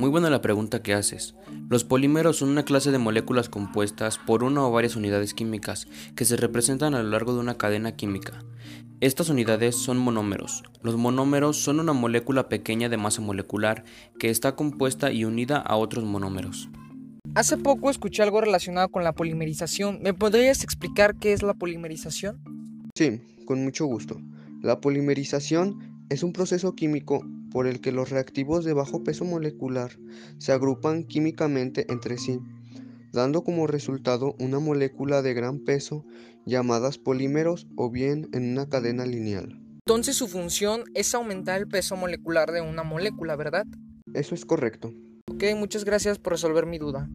Muy buena la pregunta que haces. Los polímeros son una clase de moléculas compuestas por una o varias unidades químicas que se representan a lo largo de una cadena química. Estas unidades son monómeros. Los monómeros son una molécula pequeña de masa molecular que está compuesta y unida a otros monómeros. Hace poco escuché algo relacionado con la polimerización. ¿Me podrías explicar qué es la polimerización? Sí, con mucho gusto. La polimerización es un proceso químico por el que los reactivos de bajo peso molecular se agrupan químicamente entre sí, dando como resultado una molécula de gran peso llamadas polímeros o bien en una cadena lineal. Entonces su función es aumentar el peso molecular de una molécula, ¿verdad? Eso es correcto. Ok, muchas gracias por resolver mi duda.